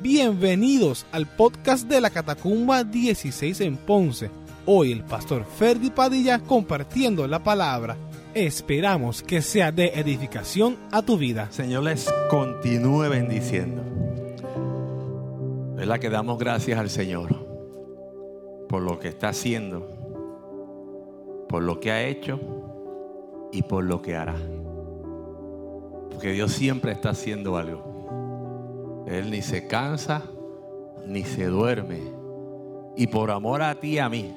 Bienvenidos al podcast de la Catacumba 16 en Ponce. Hoy el pastor Ferdi Padilla compartiendo la palabra. Esperamos que sea de edificación a tu vida. Señor les continúe bendiciendo. ¿Verdad que damos gracias al Señor por lo que está haciendo, por lo que ha hecho y por lo que hará? Porque Dios siempre está haciendo algo. Él ni se cansa ni se duerme. Y por amor a ti y a mí,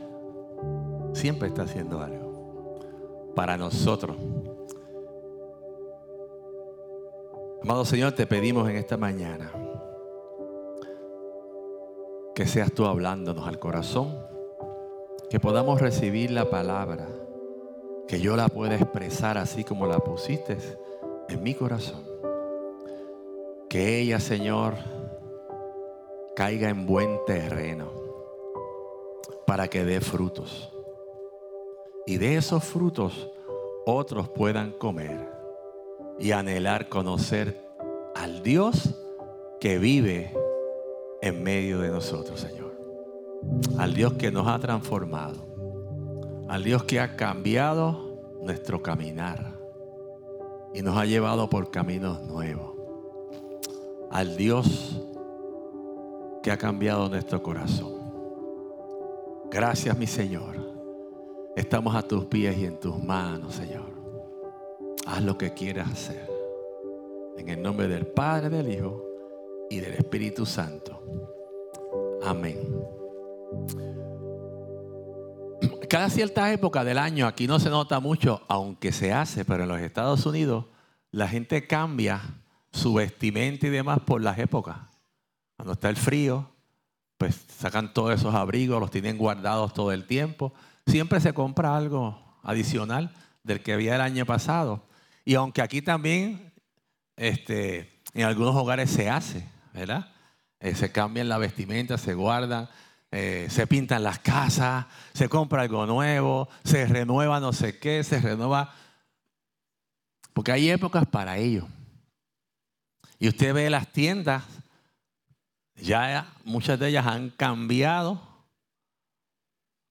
siempre está haciendo algo para nosotros. Amado Señor, te pedimos en esta mañana que seas tú hablándonos al corazón, que podamos recibir la palabra, que yo la pueda expresar así como la pusiste en mi corazón. Que ella, Señor, caiga en buen terreno para que dé frutos. Y de esos frutos otros puedan comer y anhelar conocer al Dios que vive en medio de nosotros, Señor. Al Dios que nos ha transformado, al Dios que ha cambiado nuestro caminar y nos ha llevado por caminos nuevos, al Dios que ha cambiado nuestro corazón. Gracias, mi Señor Estamos a tus pies y en tus manos, Señor. Haz lo que quieras hacer. En el nombre del Padre, del Hijo y del Espíritu Santo. Amén. Cada cierta época del año, aquí no se nota mucho, aunque se hace, pero en los Estados Unidos la gente cambia su vestimenta y demás por las épocas. Cuando está el frío, pues sacan todos esos abrigos, los tienen guardados todo el tiempo siempre se compra algo adicional del que había el año pasado. Y aunque aquí también este, en algunos hogares se hace, ¿verdad? Eh, se cambian la vestimenta, se guardan, eh, se pintan las casas, se compra algo nuevo, se renueva no sé qué, se renueva. Porque hay épocas para ello. Y usted ve las tiendas, ya muchas de ellas han cambiado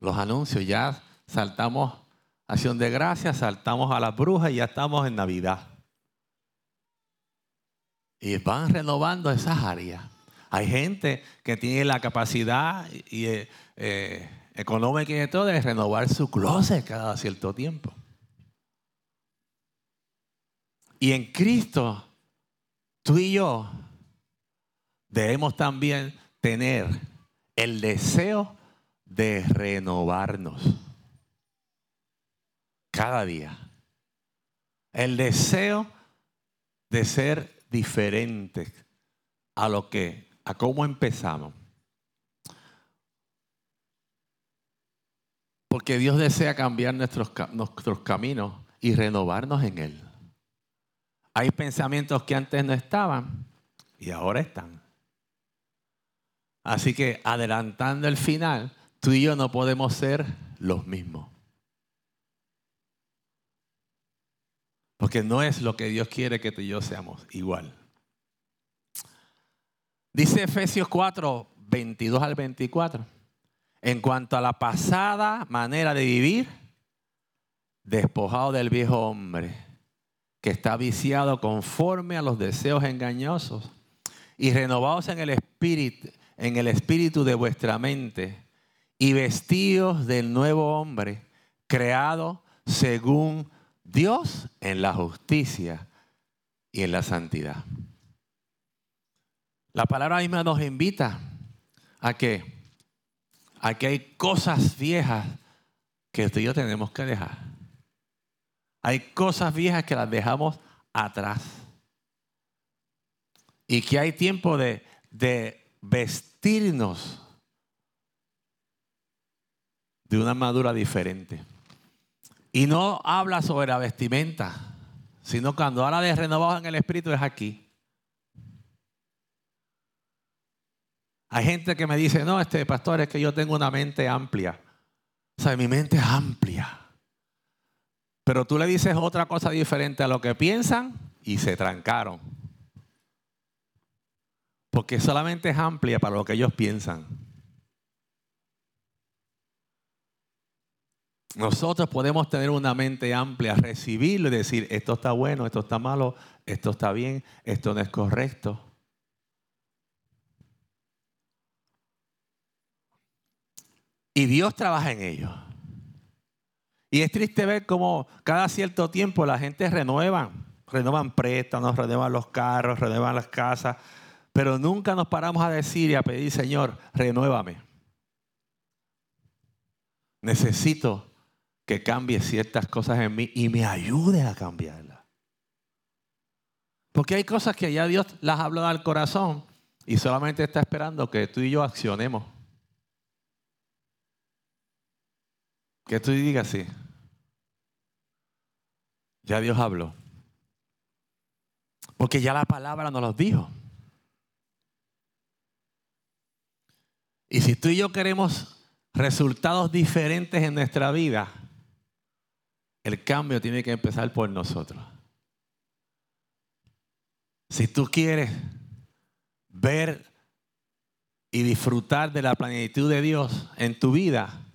los anuncios. Ya saltamos acción de gracias, saltamos a las brujas y ya estamos en Navidad. Y van renovando esas áreas. Hay gente que tiene la capacidad y, eh, eh, económica y todo de renovar su closet cada cierto tiempo. Y en Cristo, tú y yo debemos también tener el deseo de renovarnos cada día. El deseo de ser diferentes a lo que, a cómo empezamos. Porque Dios desea cambiar nuestros, nuestros caminos y renovarnos en Él. Hay pensamientos que antes no estaban y ahora están. Así que adelantando el final, tú y yo no podemos ser los mismos. Porque no es lo que Dios quiere que tú y yo seamos igual. Dice Efesios 4, 22 al 24. En cuanto a la pasada manera de vivir, despojado del viejo hombre, que está viciado conforme a los deseos engañosos, y renovados en el espíritu, en el espíritu de vuestra mente y vestidos del nuevo hombre, creado según Dios en la justicia y en la santidad. La palabra misma nos invita a que, a que hay cosas viejas que usted y yo tenemos que dejar. Hay cosas viejas que las dejamos atrás. Y que hay tiempo de, vestirnos de una armadura diferente. Y no habla sobre la vestimenta, sino cuando habla de renovados en el espíritu es aquí. Hay gente que me dice, no, este pastor, es que yo tengo una mente amplia. O sea, mi mente es amplia. Pero tú le dices otra cosa diferente a lo que piensan y se trancaron. Porque solamente es amplia para lo que ellos piensan. Nosotros podemos tener una mente amplia, recibirlo y decir, esto está bueno, esto está malo, esto está bien, esto no es correcto. Y Dios trabaja en ello. Y es triste ver cómo cada cierto tiempo la gente renueva, renuevan préstamos, renuevan los carros, renuevan las casas, pero nunca nos paramos a decir y a pedir, Señor, renuévame. Necesito que cambie ciertas cosas en mí y me ayude a cambiarlas. Porque hay cosas que ya Dios las habló al corazón y solamente está esperando que tú y yo accionemos. Que tú digas así. Ya Dios habló. Porque ya la palabra nos lo dijo. Y si tú y yo queremos resultados diferentes en nuestra vida, el cambio tiene que empezar por nosotros. Si tú quieres ver y disfrutar de la plenitud de Dios en tu vida,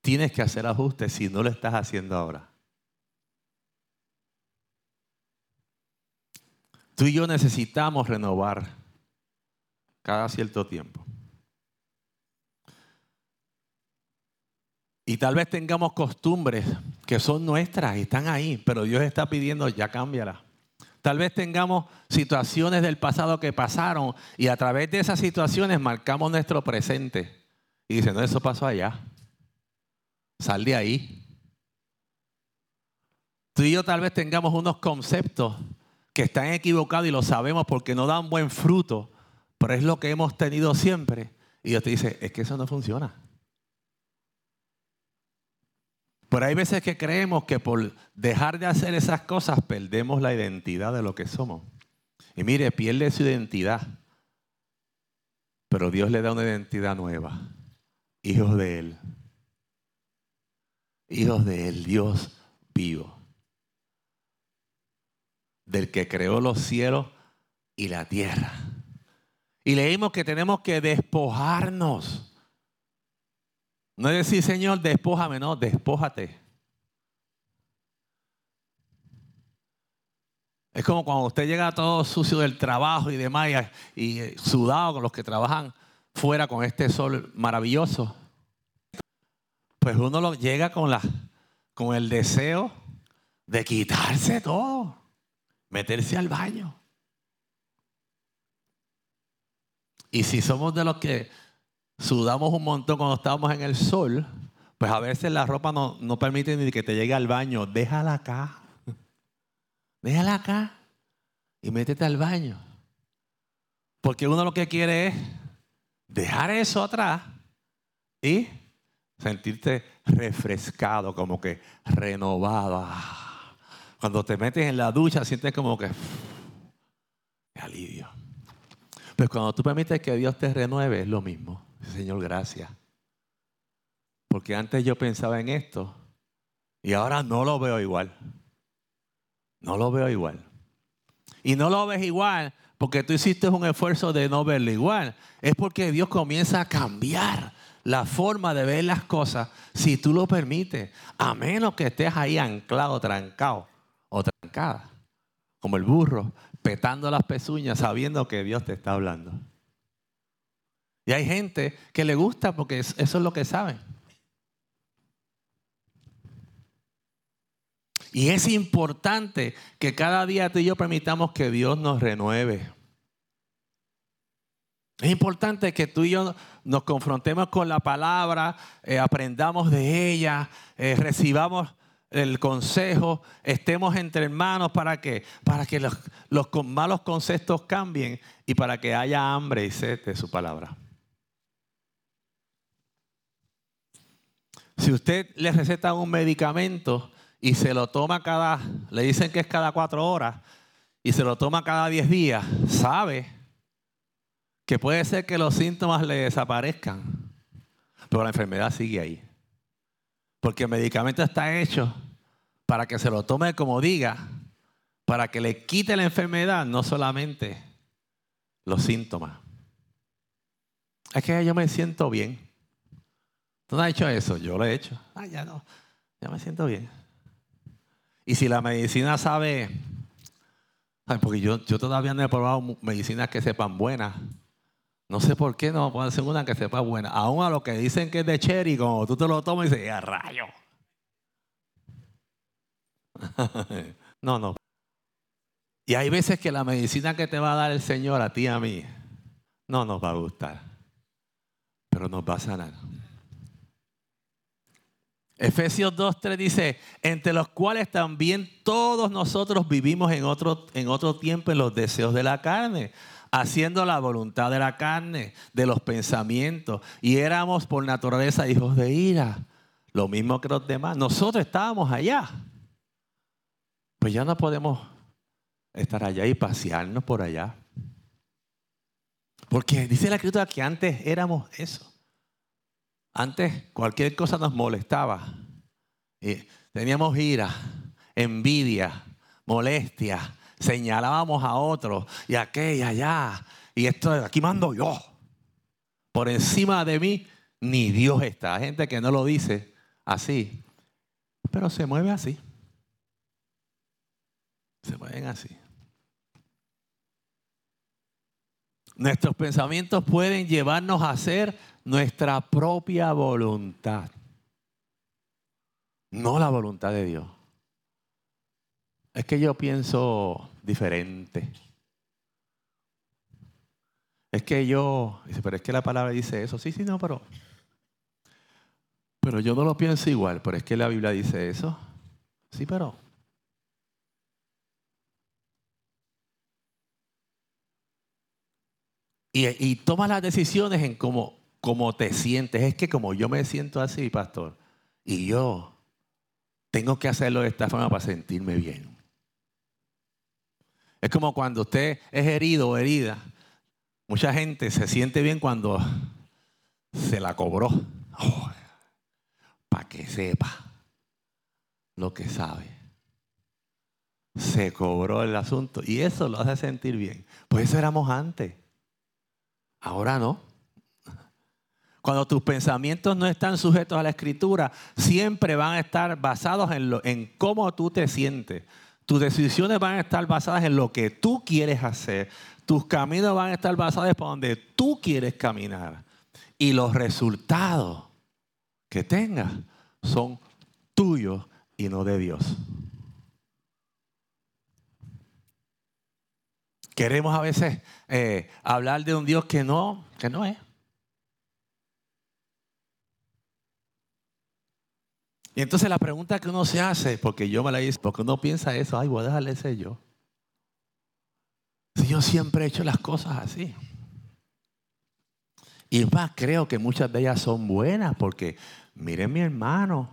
tienes que hacer ajustes si no lo estás haciendo ahora. Tú y yo necesitamos renovar cada cierto tiempo. Y tal vez tengamos costumbres que son nuestras y están ahí, pero Dios está pidiendo ya cámbiala. Tal vez tengamos situaciones del pasado que pasaron y a través de esas situaciones marcamos nuestro presente. Y dicen, no, eso pasó allá. Sal de ahí. Tú y yo tal vez tengamos unos conceptos que están equivocados y lo sabemos porque no dan buen fruto, pero es lo que hemos tenido siempre. Y Dios te dice, es que eso no funciona. Pero hay veces que creemos que por dejar de hacer esas cosas perdemos la identidad de lo que somos. Y mire, pierde su identidad. Pero Dios le da una identidad nueva. Hijos de Él hijos del Dios vivo, del que creó los cielos y la tierra. Y leímos que tenemos que despojarnos. No es decir, Señor, despójame, no, despójate. Es como cuando usted llega todo sucio del trabajo y demás y, y sudado con los que trabajan fuera con este sol maravilloso pues uno lo llega con, la, con el deseo de quitarse todo, meterse al baño. Y si somos de los que sudamos un montón cuando estamos en el sol, pues a veces la ropa no, no permite ni que te llegue al baño. Déjala acá. Déjala acá y métete al baño. Porque uno lo que quiere es dejar eso atrás y sentirte refrescado, como que renovado. Cuando te metes en la ducha, sientes como que alivio. Pero cuando tú permites que Dios te renueve, es lo mismo. Señor, gracias. Porque antes yo pensaba en esto y ahora no lo veo igual. No lo veo igual. Y no lo ves igual porque tú hiciste un esfuerzo de no verlo igual. Es porque Dios comienza a cambiar la forma de ver las cosas si tú lo permites, a menos que estés ahí anclado, trancado o trancada, como el burro, petando las pezuñas sabiendo que Dios te está hablando. Y hay gente que le gusta porque eso es lo que saben. Y es importante que cada día tú y yo permitamos que Dios nos renueve. Es importante que tú y yo nos confrontemos con la palabra, eh, aprendamos de ella, eh, recibamos el consejo, estemos entre hermanos para que, para que los, los malos conceptos cambien y para que haya hambre y sed de su palabra. Si usted le receta un medicamento y se lo toma cada, le dicen que es cada cuatro horas, y se lo toma cada diez días, sabe que puede ser que los síntomas le desaparezcan, pero la enfermedad sigue ahí. Porque el medicamento está hecho para que se lo tome como diga, para que le quite la enfermedad, no solamente los síntomas. Es que yo me siento bien. ¿Tú no has hecho eso? Yo lo he hecho. Ah, ya no. Ya me siento bien. Y si la medicina sabe, porque yo, yo todavía no he probado medicinas que sepan buenas. No sé por qué no puedo hacer una que sepa buena. Aún a lo que dicen que es de cherry, como tú te lo tomas y dices, ¡a rayo! no, no. Y hay veces que la medicina que te va a dar el Señor a ti y a mí no nos va a gustar, pero nos va a sanar. Efesios 2.3 dice, entre los cuales también todos nosotros vivimos en otro, en otro tiempo en los deseos de la carne, haciendo la voluntad de la carne, de los pensamientos, y éramos por naturaleza hijos de ira, lo mismo que los demás. Nosotros estábamos allá, pues ya no podemos estar allá y pasearnos por allá. Porque dice la escritura que antes éramos eso. Antes cualquier cosa nos molestaba. teníamos ira, envidia, molestia. Señalábamos a otros y aquella allá. Y esto aquí mando yo. Por encima de mí ni Dios está. Hay gente que no lo dice así, pero se mueve así. Se mueven así. Nuestros pensamientos pueden llevarnos a hacer nuestra propia voluntad, no la voluntad de Dios. Es que yo pienso diferente. Es que yo, dice, pero es que la palabra dice eso. Sí, sí, no, pero. Pero yo no lo pienso igual, pero es que la Biblia dice eso. Sí, pero. Y, y toma las decisiones en cómo como te sientes. Es que como yo me siento así, pastor, y yo tengo que hacerlo de esta forma para sentirme bien. Es como cuando usted es herido o herida. Mucha gente se siente bien cuando se la cobró. Oh, para que sepa lo que sabe. Se cobró el asunto y eso lo hace sentir bien. Pues eso éramos antes. Ahora no. Cuando tus pensamientos no están sujetos a la escritura, siempre van a estar basados en, cómo tú te sientes. Tus decisiones van a estar basadas en lo que tú quieres hacer. Tus caminos van a estar basados por donde tú quieres caminar. Y los resultados que tengas son tuyos y no de Dios. Queremos a veces eh, hablar de un Dios que no, que no es. Y entonces la pregunta que uno se hace, porque yo me la hice, porque uno piensa eso, ay, voy a dejarle ese yo. Si yo siempre he hecho las cosas así. Y más, creo que muchas de ellas son buenas, porque miren mi hermano,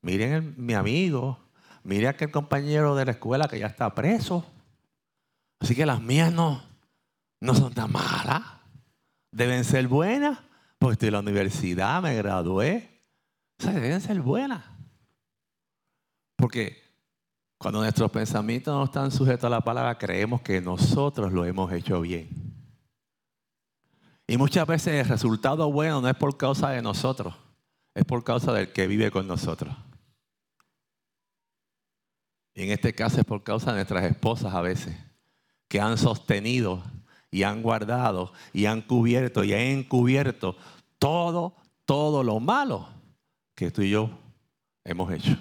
miren mi amigo, miren aquel compañero de la escuela que ya está preso. Así que las mías no, no son tan malas. Deben ser buenas, porque estoy en la universidad, me gradué. O sea, deben ser buenas. Porque cuando nuestros pensamientos no están sujetos a la palabra, creemos que nosotros lo hemos hecho bien. Y muchas veces el resultado bueno no es por causa de nosotros, es por causa del que vive con nosotros. Y en este caso es por causa de nuestras esposas a veces, que han sostenido y han guardado y han cubierto y han encubierto todo, todo lo malo que tú y yo hemos hecho.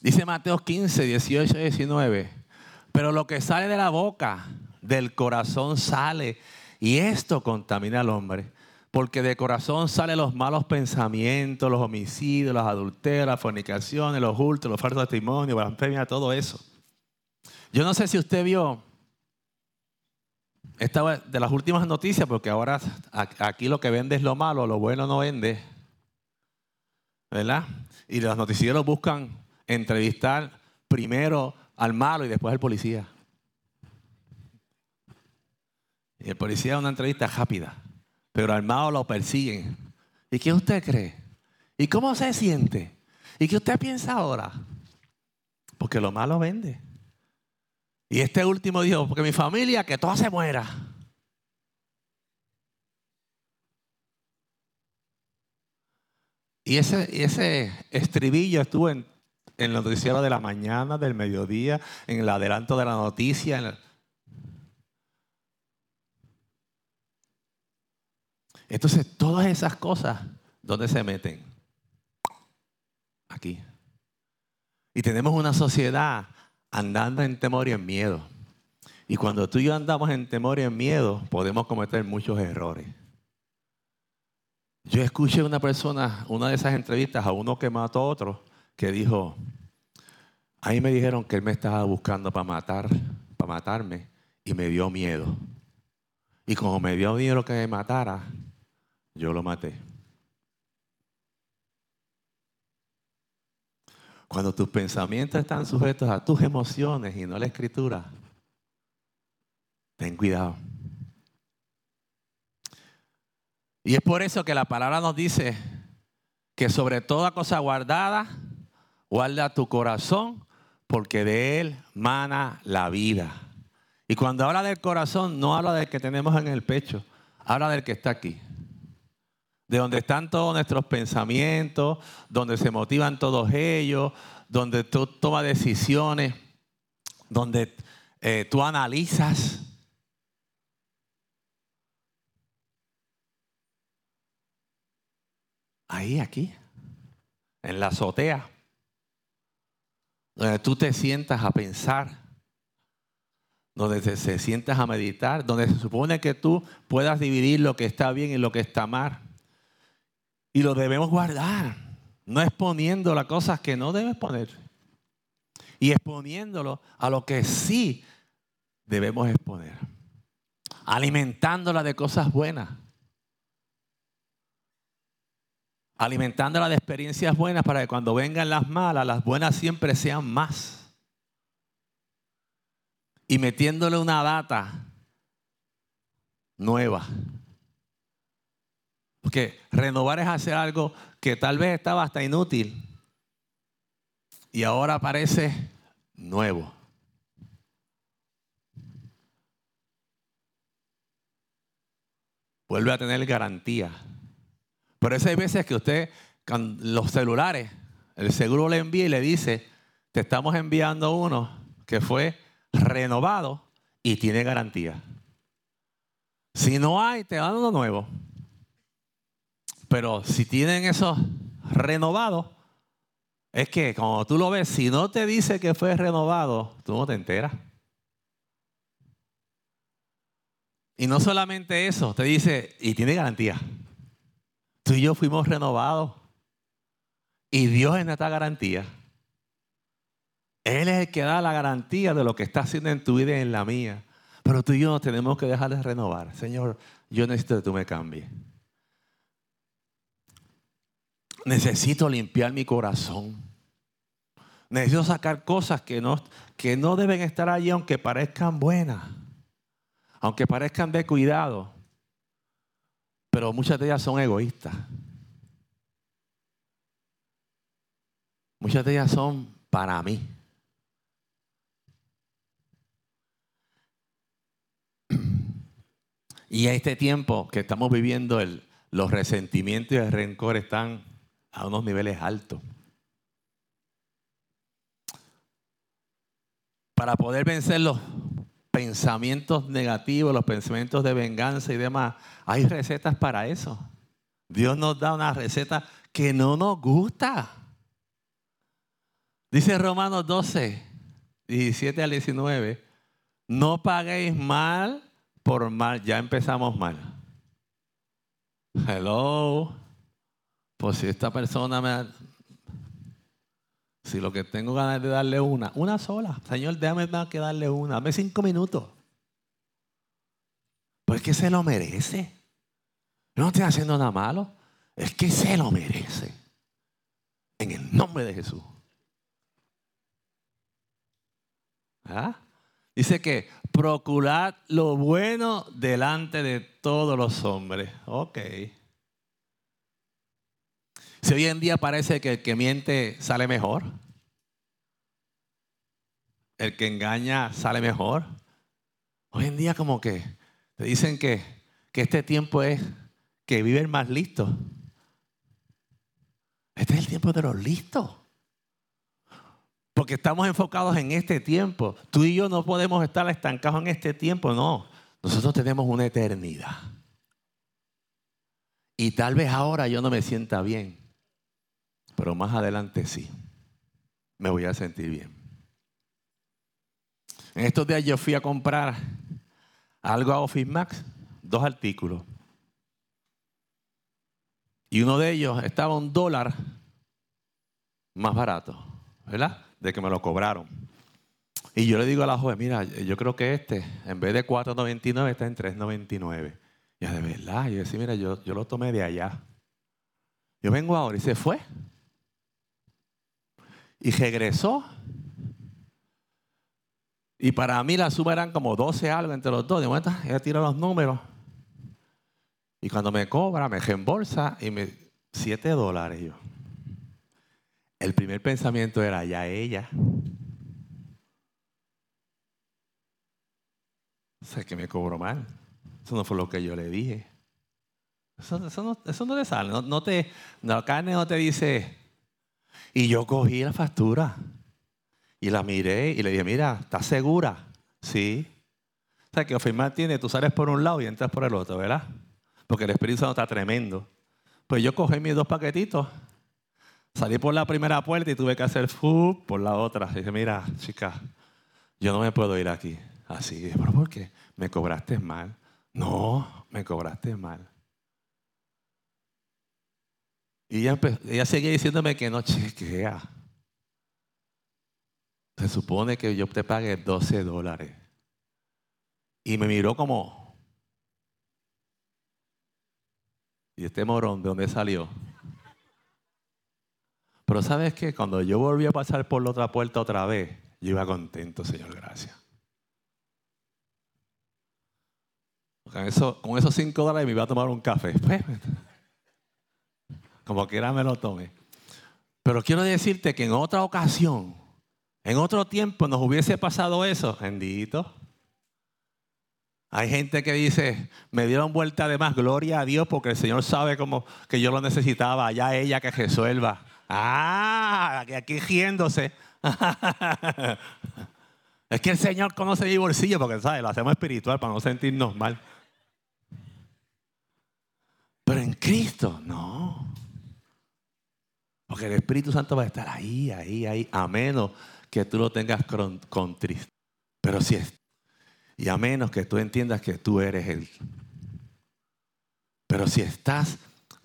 Dice Mateo 15, 18 y 19. Pero lo que sale de la boca, del corazón sale. Y esto contamina al hombre. Porque de corazón salen los malos pensamientos, los homicidios, las adulterios, las fornicaciones, los hurtos, los falsos testimonios, blasfemia, todo eso. Yo no sé si usted vio esta de las últimas noticias, porque ahora aquí lo que vende es lo malo, lo bueno no vende. ¿Verdad? Y los noticieros buscan entrevistar primero al malo y después al policía. Y el policía es una entrevista rápida, pero al malo lo persiguen. ¿Y qué usted cree? ¿Y cómo se siente? ¿Y qué usted piensa ahora? Porque lo malo vende. Y este último dijo, porque mi familia, que toda se muera. Y ese, ese estribillo estuvo en, en el noticiero de la mañana, del mediodía, en el adelanto de la noticia. Entonces, todas esas cosas, ¿dónde se meten? Aquí. Y tenemos una sociedad andando en temor y en miedo. Y cuando tú y yo andamos en temor y en miedo, podemos cometer muchos errores. Yo escuché una persona, una de esas entrevistas, a uno que mató a otro, que dijo, ahí me dijeron que él me estaba buscando para matar, para matarme, y me dio miedo. Y como me dio miedo que me matara, yo lo maté. Cuando tus pensamientos están sujetos a tus emociones y no a la escritura, ten cuidado. Y es por eso que la palabra nos dice que sobre toda cosa guardada, guarda tu corazón, porque de él mana la vida. Y cuando habla del corazón, no habla del que tenemos en el pecho, habla del que está aquí. De donde están todos nuestros pensamientos, donde se motivan todos ellos, donde tú tomas decisiones, donde eh, tú analizas. Ahí, aquí, en la azotea, donde tú te sientas a pensar, donde te, se sientas a meditar, donde se supone que tú puedas dividir lo que está bien y lo que está mal. Y lo debemos guardar, no exponiendo las cosas que no debes poner. Y exponiéndolo a lo que sí debemos exponer. Alimentándola de cosas buenas alimentándola de experiencias buenas para que cuando vengan las malas, las buenas siempre sean más. Y metiéndole una data nueva. Porque renovar es hacer algo que tal vez estaba hasta inútil y ahora parece nuevo. Vuelve a tener garantía. Por eso hay veces que usted, los celulares, el seguro le envía y le dice, te estamos enviando uno que fue renovado y tiene garantía. Si no hay, te dan uno nuevo. Pero si tienen esos renovados, es que cuando tú lo ves, si no te dice que fue renovado, tú no te enteras. Y no solamente eso, te dice, y tiene garantía. Tú y yo fuimos renovados. Y Dios en esta garantía. Él es el que da la garantía de lo que está haciendo en tu vida y en la mía. Pero tú y yo nos tenemos que dejar de renovar. Señor, yo necesito que tú me cambies. Necesito limpiar mi corazón. Necesito sacar cosas que no, que no deben estar allí aunque parezcan buenas. Aunque parezcan de cuidado pero muchas de ellas son egoístas. Muchas de ellas son para mí. Y a este tiempo que estamos viviendo, los resentimientos y el rencor están a unos niveles altos. Para poder vencerlos pensamientos negativos, los pensamientos de venganza y demás, hay recetas para eso. Dios nos da una receta que no nos gusta. Dice Romanos 12, 17 al 19, no paguéis mal por mal. Ya empezamos mal. Hello. Pues si esta persona me, si lo que tengo ganas de darle una, una sola. Señor, déjame más que darle una. Dame cinco minutos. Pues es que se lo merece. No estoy haciendo nada malo. Es que se lo merece. En el nombre de Jesús. ¿Ah? Dice que procurad lo bueno delante de todos los hombres. Ok. Si hoy en día parece que el que miente sale mejor. el que engaña sale mejor. Hoy en día como que te dicen que, que este tiempo es que viven más listos. Este es el tiempo de los listos. Porque estamos enfocados en este tiempo. Tú y yo no podemos estar estancados en este tiempo, no. Nosotros tenemos una eternidad. Y tal vez ahora yo no me sienta bien, pero más adelante sí. Me voy a sentir bien. En estos días yo fui a comprar algo a Office Max, dos artículos. Y uno de ellos estaba un dólar más barato, ¿verdad? De que me lo cobraron. Y yo le digo a la joven, mira, yo creo que este, en vez de 4.99, está en 3.99. Y de verdad, yo decía, mira, yo, yo lo tomé de allá. Yo vengo ahora y se fue. Y regresó. Y para mí la suma eran como 12 algo entre los dos. De momento, ella tira los números. Y cuando me cobra, me reembolsa y me 7 dólares. Yo. El primer pensamiento era ya ella. O sea, que me cobró mal. Eso no fue lo que yo le dije. Eso, no, eso no, te sale. No, te, la carne no te dice. Y yo cogí la factura y la miré y le dije, mira, ¿estás segura? Sí. O sea, que afirmar tiene, tú sales por un lado y entras por el otro, ¿verdad? porque el Espíritu Santo está tremendo. Pues yo cogí mis dos paquetitos, salí por la primera puerta y tuve que hacer fu por la otra. Y dije, mira, chica, yo no me puedo ir aquí. Así, ¿pero por qué? ¿Me cobraste mal? No, me cobraste mal. Y ella, seguía diciéndome que no chequea. Se supone que yo te pague 12 dólares. Y me miró como, ¿Y este morón de dónde salió? Pero sabes qué, cuando yo volví a pasar por la otra puerta otra vez, yo iba contento, Señor, gracias. Con, eso, con esos cinco dólares me iba a tomar un café. Pues, como quiera me lo tome. Pero quiero decirte que en otra ocasión, en otro tiempo nos hubiese pasado eso, bendito. Hay gente que dice, me dieron vuelta de más, gloria a Dios, porque el Señor sabe cómo que yo lo necesitaba, allá ella que resuelva. Ah, aquí riéndose. es que el Señor conoce mi bolsillo, porque sabe, lo hacemos espiritual para no sentirnos mal. Pero en Cristo, no. Porque el Espíritu Santo va a estar ahí, ahí, ahí, a menos que tú lo tengas con, con tristeza. Pero si es y a menos que tú entiendas que tú eres Él. Pero si estás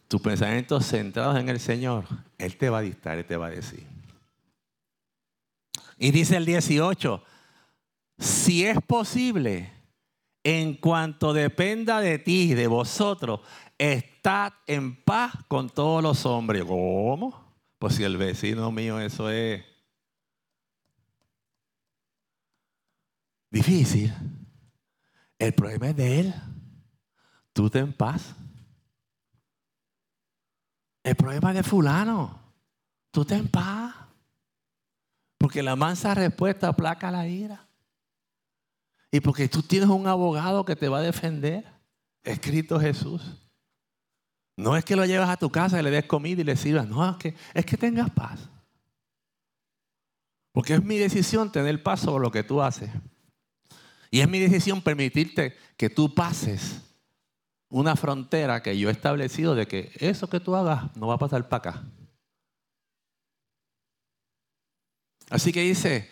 tus pensamientos centrados en el Señor, Él te va a dictar, Él te va a decir. Y dice el 18, si es posible, en cuanto dependa de ti, de vosotros, estad en paz con todos los hombres. ¿Cómo? Pues si el vecino mío eso es difícil. El problema es de él. Tú te en paz. El problema es de fulano. Tú te en paz. Porque la mansa respuesta aplaca la ira. Y porque tú tienes un abogado que te va a defender. Escrito Jesús. No es que lo llevas a tu casa y le des comida y le sirvas. No, es que, es que tengas paz. Porque es mi decisión tener paz sobre lo que tú haces. Y es mi decisión permitirte que tú pases una frontera que yo he establecido de que eso que tú hagas no va a pasar para acá. Así que dice,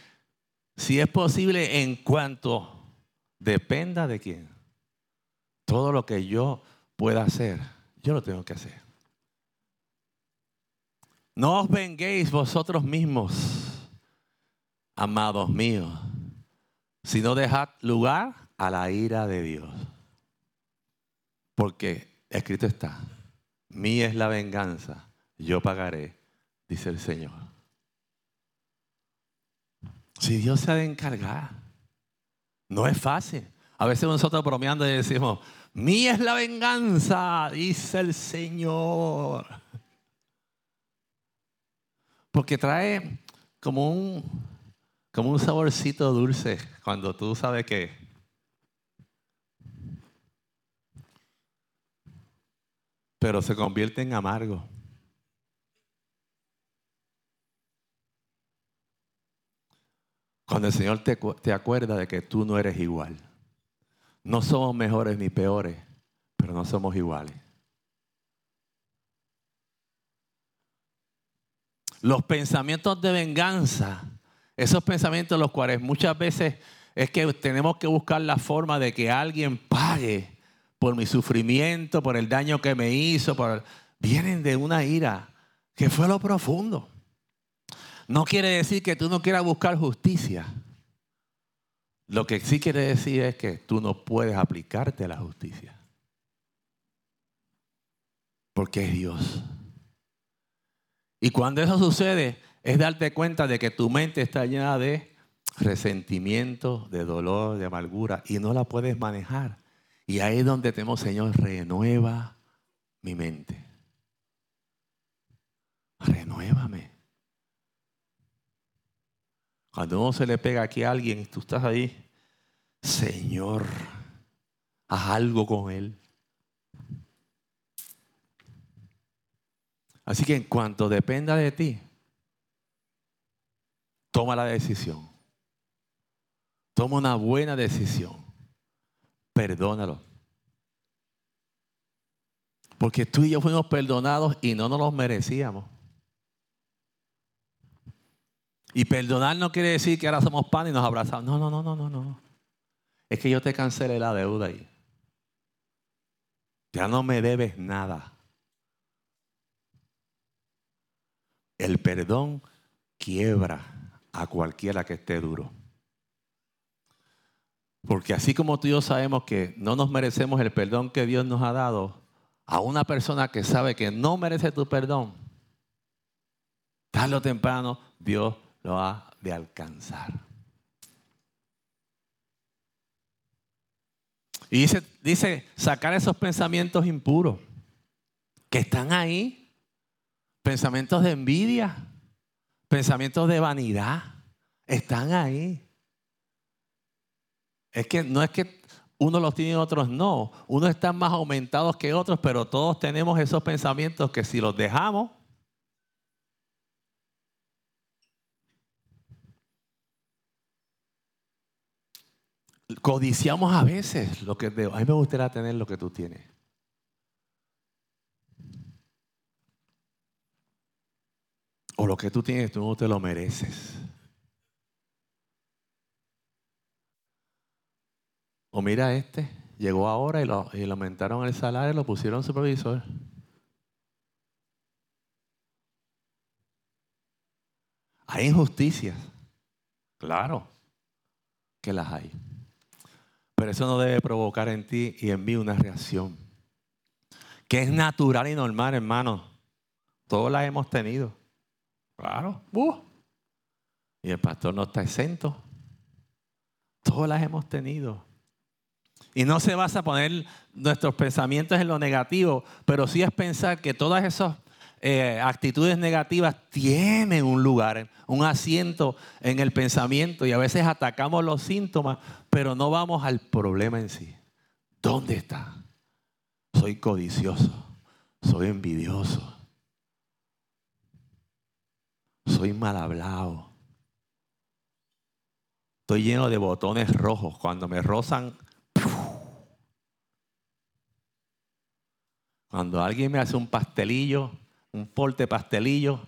si es posible en cuanto dependa de quién, todo lo que yo pueda hacer, yo lo tengo que hacer. No os venguéis vosotros mismos, amados míos sino dejad lugar a la ira de Dios. Porque escrito está, mía es la venganza, yo pagaré, dice el Señor. Si Dios se ha de encargar, no es fácil. A veces nosotros bromeando y decimos, mía es la venganza, dice el Señor. Porque trae como un, como un saborcito dulce cuando tú sabes que pero se convierte en amargo. Cuando el Señor te, te, acuerda de que tú no eres igual. No somos mejores ni peores, pero no somos iguales. Los pensamientos de venganza, esos pensamientos los cuales muchas veces es que tenemos que buscar la forma de que alguien pague por mi sufrimiento, por el daño que me hizo, por... vienen de una ira que fue lo profundo. No quiere decir que tú no quieras buscar justicia. Lo que sí quiere decir es que tú no puedes aplicarte a la justicia. Porque es Dios. Y cuando eso sucede, es darte cuenta de que tu mente está llena de resentimiento, de dolor, de amargura, y no la puedes manejar. Y ahí es donde tenemos, Señor, renueva mi mente. Renuévame. Cuando uno se le pega aquí a alguien, tú estás ahí, Señor, haz algo con él. Así que en cuanto dependa de ti, toma la decisión. Toma una buena decisión. Perdónalo. Porque tú y yo fuimos perdonados y no nos los merecíamos. Y perdonar no quiere decir que ahora somos pan y nos abrazamos. No, no, no, no, no, no. Es que yo te cancelé la deuda ahí. Ya no me debes nada. El perdón quiebra a cualquiera que esté duro. Porque así como tú y yo sabemos que no nos merecemos el perdón que Dios nos ha dado, a una persona que sabe que no merece tu perdón, tarde o temprano Dios lo ha de alcanzar. Y dice, sacar esos pensamientos impuros que están ahí Pensamientos de envidia, pensamientos de vanidad, están ahí. Es que no es que uno los tiene y otros no. Unos están más aumentados que otros, pero todos tenemos esos pensamientos que si los dejamos, codiciamos a veces lo que a mí me gustaría tener lo que tú tienes. o lo que tú tienes, tú no te lo mereces. O mira este, llegó ahora y, lo, y le aumentaron el salario lo pusieron supervisor. Hay injusticias, claro que las hay. Pero eso no debe provocar en ti y en mí una reacción. Que es natural y normal, hermano. Todos las hemos tenido. Claro. Uh. Y el pastor no está exento. Todas las hemos tenido. Y no se basa a poner nuestros pensamientos en lo negativo, pero sí es pensar que todas esas eh, actitudes negativas tienen un lugar, un asiento en el pensamiento y a veces atacamos los síntomas, pero no vamos al problema en sí. ¿Dónde está? Soy codicioso, soy envidioso, soy mal hablado. Estoy lleno de botones rojos. Cuando me rozan, cuando alguien me hace un pastelillo, un porte pastelillo,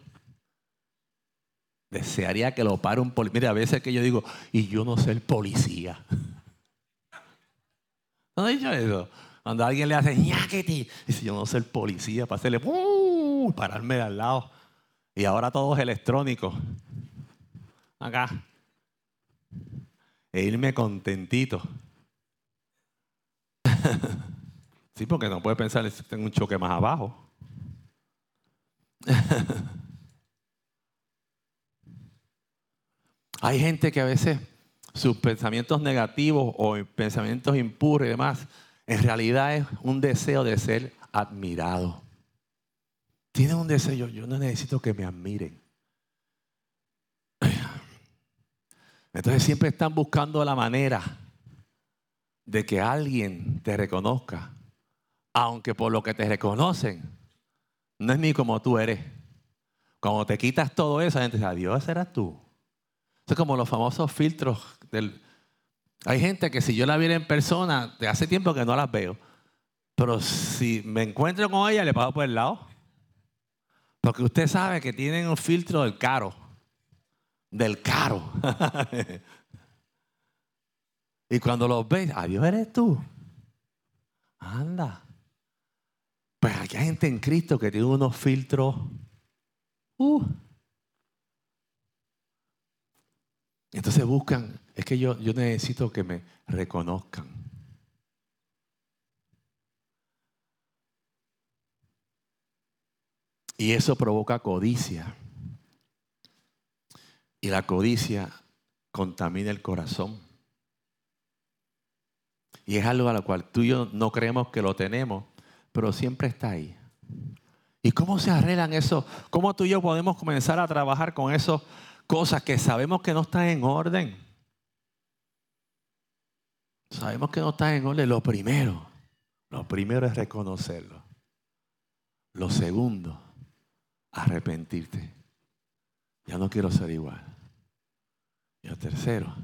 desearía que lo pare un policía. Mira, a veces que yo digo, y yo no el policía. ¿No he dicho eso? Cuando alguien le hace ñaqueti, dice, yo no el policía, para hacerle, ¡uh! pararme de al lado. Y ahora todo es electrónico. Acá. E irme contentito. sí, porque no puede pensar tengo un choque más abajo. Hay gente que a veces sus pensamientos negativos o pensamientos impuros y demás, en realidad es un deseo de ser admirado. Tiene un deseo, yo no necesito que me admiren. Entonces siempre están buscando la manera de que alguien te reconozca, aunque por lo que te reconocen no es ni como tú eres. Cuando te quitas todo eso, la gente dice, adiós, eras tú. Es como los famosos filtros del... Hay gente que si yo la viera en persona, de hace tiempo que no las veo, pero si me encuentro con ella, le paso por el lado. Porque usted sabe que tienen un filtro del caro. Del caro. y cuando los ves, adiós eres tú. Anda. Pues aquí hay gente en Cristo que tiene unos filtros. Uh. Entonces buscan, es que yo, yo necesito que me reconozcan. Y eso provoca codicia. Y la codicia contamina el corazón. Y es algo a lo cual tú y yo no creemos que lo tenemos, pero siempre está ahí. ¿Y cómo se arreglan eso? ¿Cómo tú y yo podemos comenzar a trabajar con esas cosas que sabemos que no están en orden? Sabemos que no están en orden. Lo primero, lo primero es reconocerlo. Lo segundo, arrepentirte. Ya no quiero ser igual. Y lo tercero,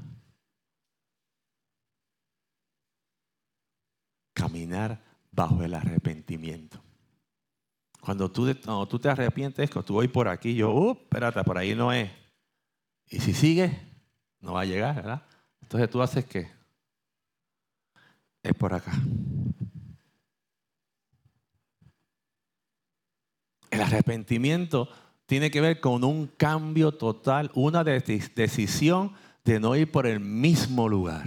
caminar bajo el arrepentimiento. Cuando tú, tú te arrepientes, que tú voy por aquí, yo, uh, espérate, por ahí no es. Y si sigue, no va a llegar, ¿verdad? Entonces tú haces qué? Es por acá. El arrepentimiento tiene que ver con un cambio total, una decisión de no ir por el mismo lugar.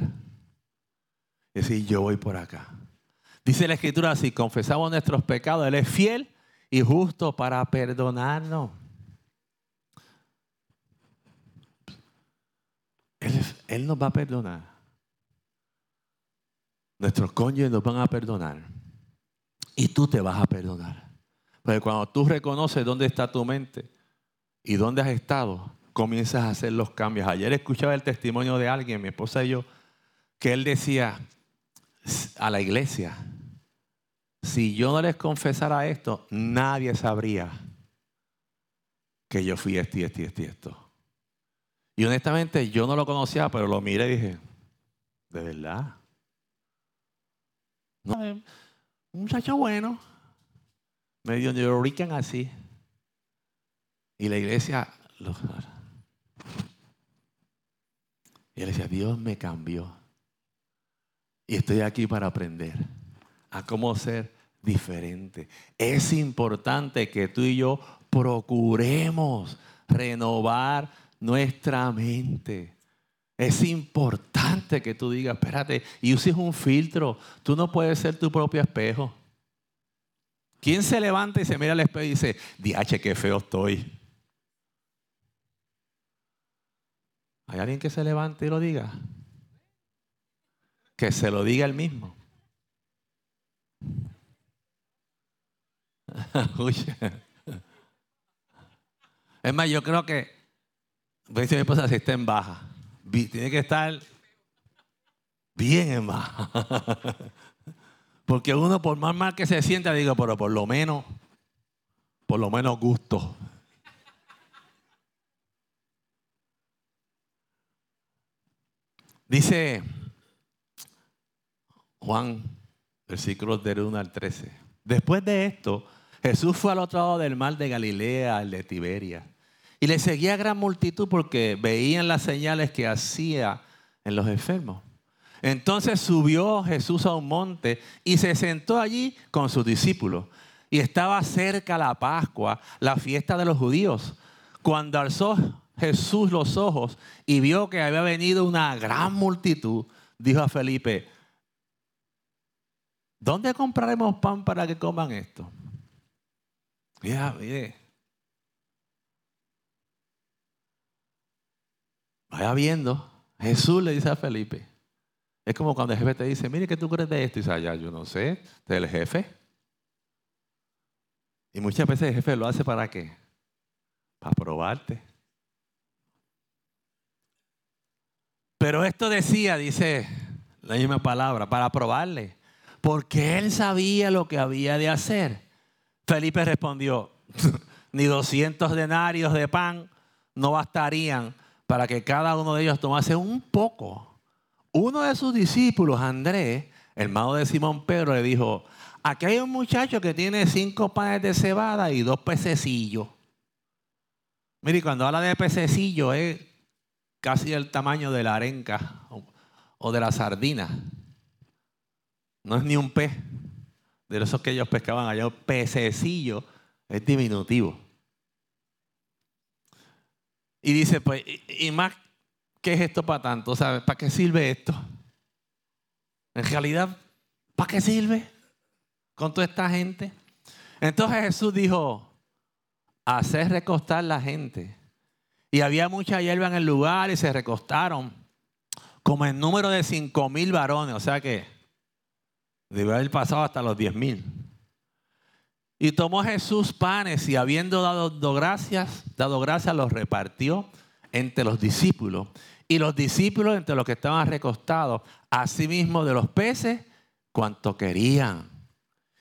Es decir, yo voy por acá. Dice la escritura, si confesamos nuestros pecados, Él es fiel y justo para perdonarnos. Él, nos va a perdonar. Nuestros cónyuges nos van a perdonar. Y tú te vas a perdonar. Porque cuando tú reconoces dónde está tu mente y dónde has estado, comienzas a hacer los cambios. Ayer escuchaba el testimonio de alguien, mi esposa y yo, que él decía a la iglesia, si yo no les confesara esto, nadie sabría que yo fui este este este esto. Y honestamente yo no lo conocía, pero lo miré y dije, ¿de verdad? No, un muchacho bueno, medio neuroican así. Y la iglesia, y él decía, Dios me cambió. Y estoy aquí para aprender a cómo ser diferente. Es importante que tú y yo procuremos renovar nuestra mente. Es importante que tú digas, espérate, y uses un filtro. Tú no puedes ser tu propio espejo. ¿Quién se levanta y se mira al espejo y dice, diache, qué feo estoy? ¿Hay alguien que se levante y lo diga? Que se lo diga él mismo. es más, yo creo que, decir mi esposa, si está en baja, tiene que estar bien en baja. Porque uno, por más mal que se sienta, digo, pero por lo menos, por lo menos gusto. Dice Juan, versículos del 1 al 13. Después de esto, Jesús fue al otro lado del mar de Galilea, el de Tiberia. Y le seguía gran multitud porque veían las señales que hacía en los enfermos. Entonces subió Jesús a un monte y se sentó allí con sus discípulos. Y estaba cerca la Pascua, la fiesta de los judíos. Cuando alzó Jesús los ojos y vio que había venido una gran multitud, dijo a Felipe, ¿dónde compraremos pan para que coman esto? Mira, mire. Viendo. Jesús le dice a Felipe. Es como cuando el jefe te dice, mire, ¿qué tú crees de esto? Y dice, ya, yo no sé, del jefe. Y muchas veces el jefe lo hace para qué? Para probarte. Pero esto decía, dice la misma palabra, para probarle, porque él sabía lo que había de hacer. Felipe respondió, ni 200 denarios de pan no bastarían para que cada uno de ellos tomase un poco. Uno de sus discípulos, Andrés, hermano de Simón Pedro, le dijo, aquí hay un muchacho que tiene cinco panes de cebada y dos pececillos. Mire, cuando habla de pececillo es casi el tamaño de la arenca o de la sardina. No es ni un pez. De esos que ellos pescaban allá, pececillo es diminutivo. Y dice, pues, y, más, ¿qué es esto para tanto? ¿Sabes? ¿Para qué sirve esto? En realidad, ¿para qué sirve con toda esta gente? Entonces Jesús dijo, hacer recostar la gente. Y había mucha hierba en el lugar y se recostaron como el número de cinco mil varones. O sea que debe haber pasado hasta los diez mil. Y tomó Jesús panes y habiendo dado, gracias, dado gracias, los repartió entre los discípulos. Y los discípulos entre los que estaban recostados, asimismo de los peces, cuanto querían.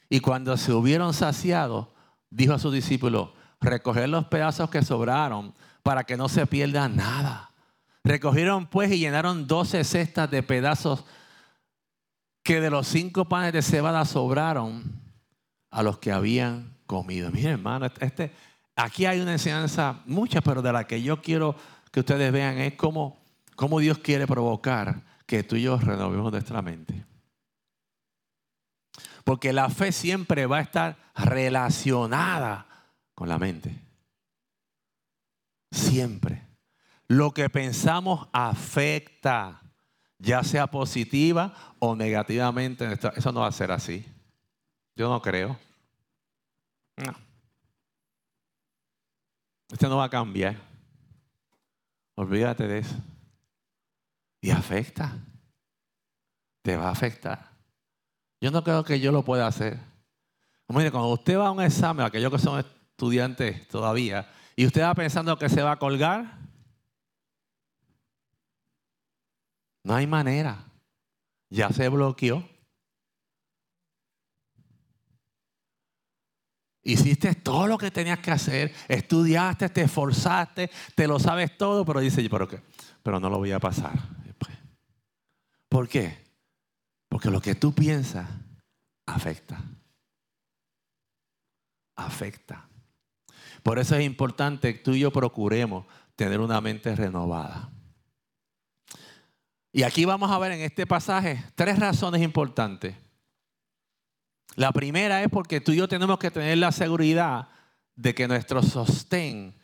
Y cuando se hubieron saciado, dijo a sus discípulos, recoger los pedazos que sobraron para que no se pierda nada. Recogieron pues y llenaron doce cestas de pedazos que de los cinco panes de cebada sobraron a los que habían comido. Miren, hermano, este, aquí hay una enseñanza, mucha, pero de la que yo quiero que ustedes vean es cómo, cómo Dios quiere provocar que tú y yo renovemos nuestra mente. Porque la fe siempre va a estar relacionada con la mente. Siempre. Lo que pensamos afecta, ya sea positiva o negativamente. Eso no va a ser así. Yo no creo. No. Este no va a cambiar. Olvídate de eso. Y afecta. Te va a afectar. Yo no creo que yo lo pueda hacer. Mire, cuando usted va a un examen, aquellos que son estudiantes todavía, y usted va pensando que se va a colgar, no hay manera. Ya se bloqueó. Hiciste todo lo que tenías que hacer, estudiaste, te esforzaste, te lo sabes todo, pero dice, pero, qué? pero no lo voy a pasar. ¿Por qué? Porque lo que tú piensas afecta. Afecta. Por eso es importante que tú y yo procuremos tener una mente renovada. Y aquí vamos a ver en este pasaje tres razones importantes la primera es porque tú y yo tenemos que tener la seguridad de que nuestro sostén,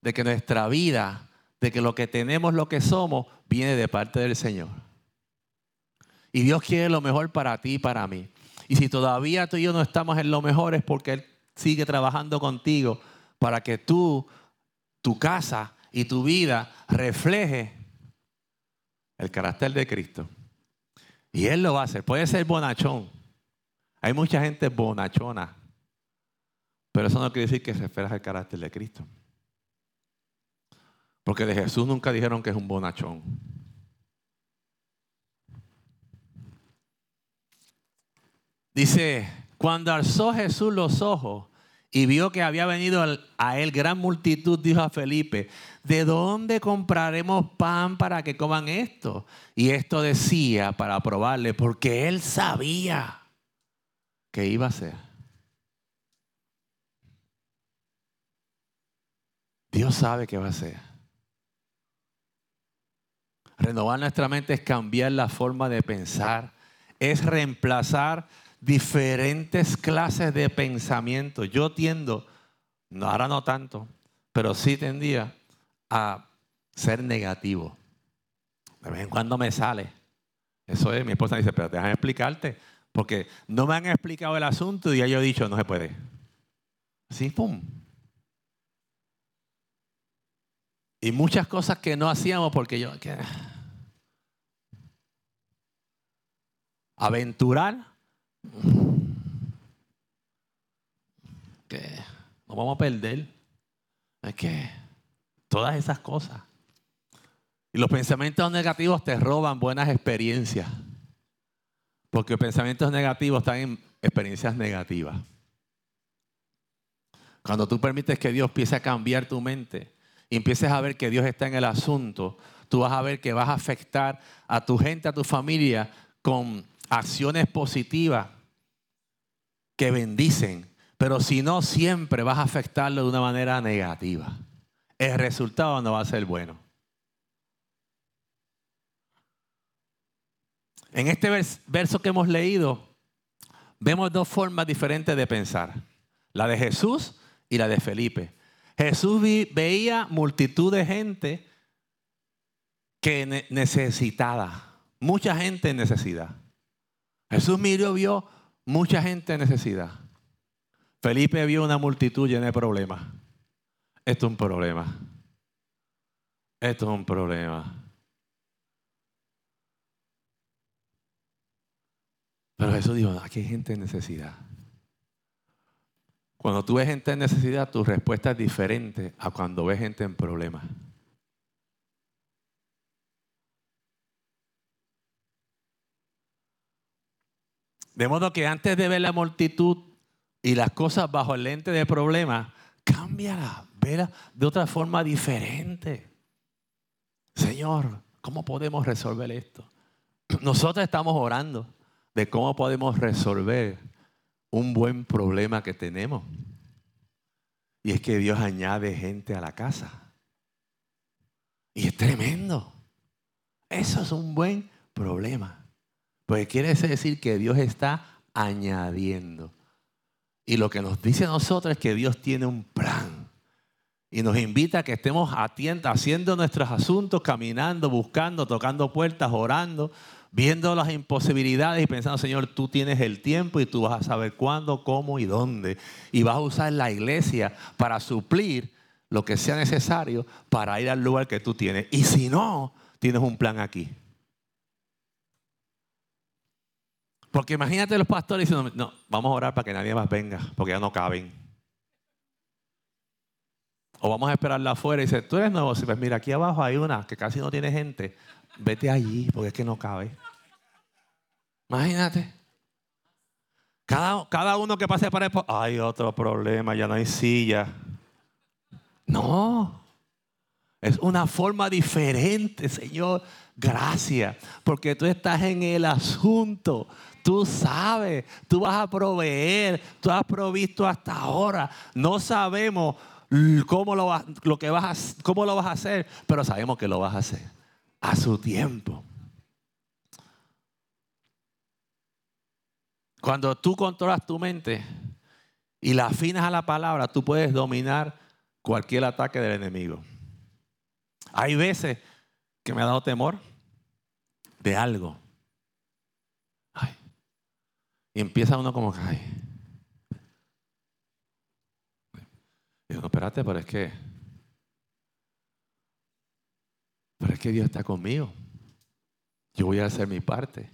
de que nuestra vida, de que lo que tenemos, lo que somos, viene de parte del Señor. Y Dios quiere lo mejor para ti y para mí. Y si todavía tú y yo no estamos en lo mejor es porque Él sigue trabajando contigo para que tú, tu casa y tu vida refleje el carácter de Cristo. Y Él lo va a hacer. Puede ser bonachón, hay mucha gente bonachona, pero eso no quiere decir que se refleja el carácter de Cristo. Porque de Jesús nunca dijeron que es un bonachón. Dice, cuando alzó Jesús los ojos y vio que había venido a él gran multitud, dijo a Felipe, ¿de dónde compraremos pan para que coman esto? Y esto decía para probarle, porque él sabía ¿Qué iba a ser. Dios sabe qué va a ser. Renovar nuestra mente es cambiar la forma de pensar, es reemplazar diferentes clases de pensamiento. Yo tiendo, ahora no tanto, pero sí tendía a ser negativo. De vez en cuando me sale. Eso es, mi esposa dice, pero déjame explicarte. Porque no me han explicado el asunto y ya yo he dicho, no se puede. Así, pum. Y muchas cosas que no hacíamos porque yo... aventurar. Que nos vamos a perder. Es que todas esas cosas. Y los pensamientos negativos te roban buenas experiencias. Porque pensamientos negativos están en experiencias negativas. Cuando tú permites que Dios empiece a cambiar tu mente y empieces a ver que Dios está en el asunto, tú vas a ver que vas a afectar a tu gente, a tu familia con acciones positivas que bendicen. Pero si no, siempre vas a afectarlo de una manera negativa. El resultado no va a ser bueno. En este verso que hemos leído, vemos dos formas diferentes de pensar. La de Jesús y la de Felipe. Jesús veía multitud de gente que necesitada, mucha gente en necesidad. Jesús miró, vio mucha gente en necesidad. Felipe vio una multitud llena de problemas. Esto es un problema. Esto es un problema. Pero Jesús dijo, aquí hay gente en necesidad. Cuando tú ves gente en necesidad, tu respuesta es diferente a cuando ves gente en problemas. De modo que antes de ver la multitud y las cosas bajo el lente de problemas, cámbiala, vela de otra forma diferente. Señor, ¿cómo podemos resolver esto? Nosotros estamos orando de cómo podemos resolver un buen problema que tenemos. Y es que Dios añade gente a la casa. Y es tremendo. Eso es un buen problema. Porque quiere decir que Dios está añadiendo. Y lo que nos dice a nosotros es que Dios tiene un plan. Y nos invita a que estemos atentos, haciendo nuestros asuntos, caminando, buscando, tocando puertas, orando, viendo las imposibilidades y pensando, Señor, tú tienes el tiempo y tú vas a saber cuándo, cómo y dónde. Y vas a usar la iglesia para suplir lo que sea necesario para ir al lugar que tú tienes. Y si no, tienes un plan aquí. Porque imagínate los pastores diciendo, no, vamos a orar para que nadie más venga, porque ya no caben. O vamos a esperarla afuera y dice, tú eres nuevo, pues mira, aquí abajo hay una que casi no tiene gente vete allí porque es que no cabe. Imagínate. Cada, cada uno que pase para el... Hay otro problema, ya no hay silla. No. Es una forma diferente, Señor. Gracias. Porque tú estás en el asunto. Tú sabes. Tú vas a proveer. Tú has provisto hasta ahora. No sabemos cómo lo, lo que vas cómo lo vas a hacer, pero sabemos que lo vas a hacer a su tiempo. Cuando tú controlas tu mente y la afinas a la palabra, tú puedes dominar cualquier ataque del enemigo. Hay veces que me ha dado temor de algo. y empieza uno como que, ay. Espérate, pero es que Pero es que Dios está conmigo. Yo voy a hacer mi parte.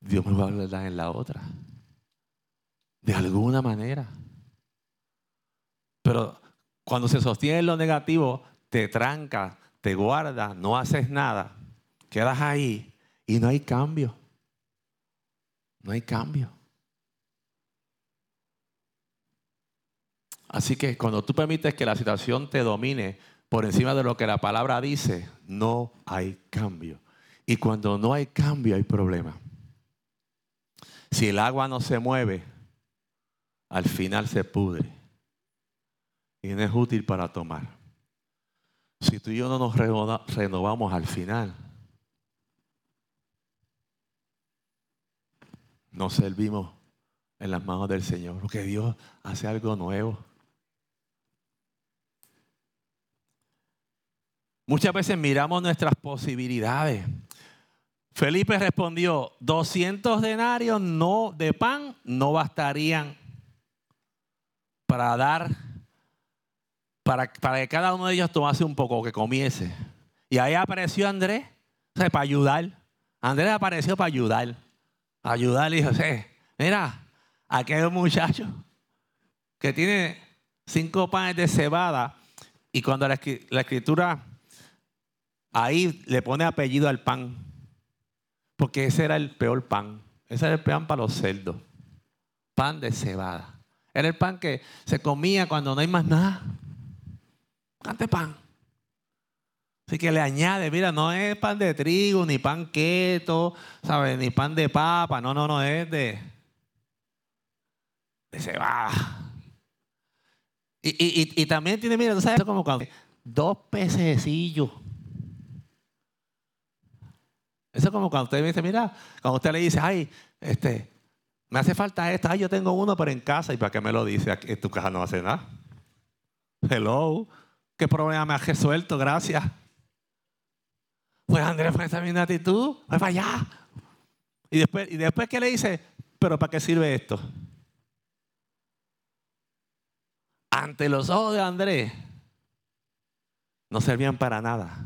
Dios me va a dar en la otra. De alguna manera. Pero cuando se sostiene lo negativo, te tranca, te guarda, no haces nada. Quedas ahí y no hay cambio. No hay cambio. Así que cuando tú permites que la situación te domine, por encima de lo que la palabra dice, no hay cambio. Y cuando no hay cambio hay problema. Si el agua no se mueve, al final se pudre. Y no es útil para tomar. Si tú y yo no nos renovamos al final, nos servimos en las manos del Señor. Porque Dios hace algo nuevo. Muchas veces miramos nuestras posibilidades. Felipe respondió, 200 denarios no, de pan no bastarían para dar, para, para que cada uno de ellos tomase un poco, que comiese. Y ahí apareció Andrés, para ayudar. Andrés apareció para ayudar. Ayudar y dijo, mira, aquel muchacho que tiene cinco panes de cebada y cuando la escritura ahí le pone apellido al pan, porque ese era el peor pan. Ese era el pan para los cerdos. Pan de cebada. Era el pan que se comía cuando no hay más nada. Cante pan. Así que le añade, mira, no es pan de trigo, ni pan keto, ¿sabes? Ni pan de papa, no, no, no, es de, de cebada. Y, y, también tiene, mira, tú sabes, como cuando dos pececillos. Eso es como cuando usted me dice, mira, cuando usted le dice, ay, este, me hace falta esto, ay, yo tengo uno, pero en casa, ¿y para qué me lo dice? En tu casa no hace nada. Hello, ¿qué problema me has resuelto? Gracias. Pues Andrés fue esa misma actitud, pues para allá. Y después, y después que le dice, pero ¿para qué sirve esto? Ante los ojos de Andrés, no servían para nada.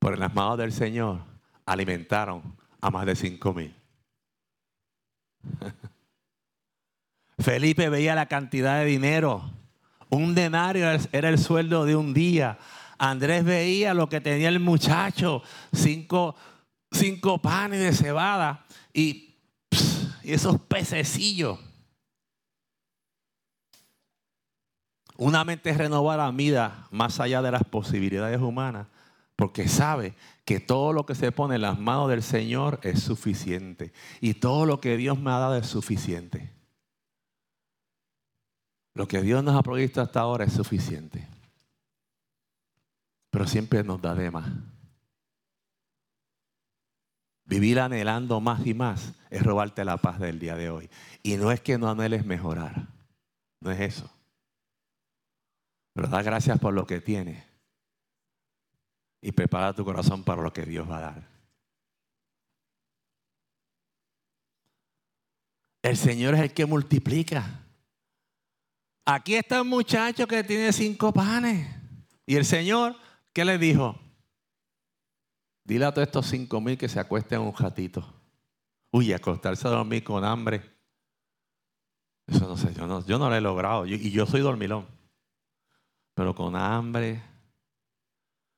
Por las manos del Señor alimentaron a más de cinco mil. Felipe veía la cantidad de dinero. Un denario era el sueldo de un día. Andrés veía lo que tenía el muchacho, cinco, cinco panes de cebada y, y esos pececillos. Una mente renovada mira más allá de las posibilidades humanas, porque sabe que todo lo que se pone en las manos del Señor es suficiente. Y todo lo que Dios me ha dado es suficiente. Lo que Dios nos ha provisto hasta ahora es suficiente pero siempre nos da de más. Vivir anhelando más y más es robarte la paz del día de hoy. Y no es que no anheles mejorar, no es eso. Pero da gracias por lo que tienes y prepara tu corazón para lo que Dios va a dar. El Señor es el que multiplica. Aquí está un muchacho que tiene cinco panes. Y el Señor ¿Qué le dijo? Dile a todos estos cinco mil que se acuesten un ratito. Uy, acostarse a dormir con hambre. Eso no sé, yo no, yo no lo he logrado. y yo soy dormilón. Pero con hambre.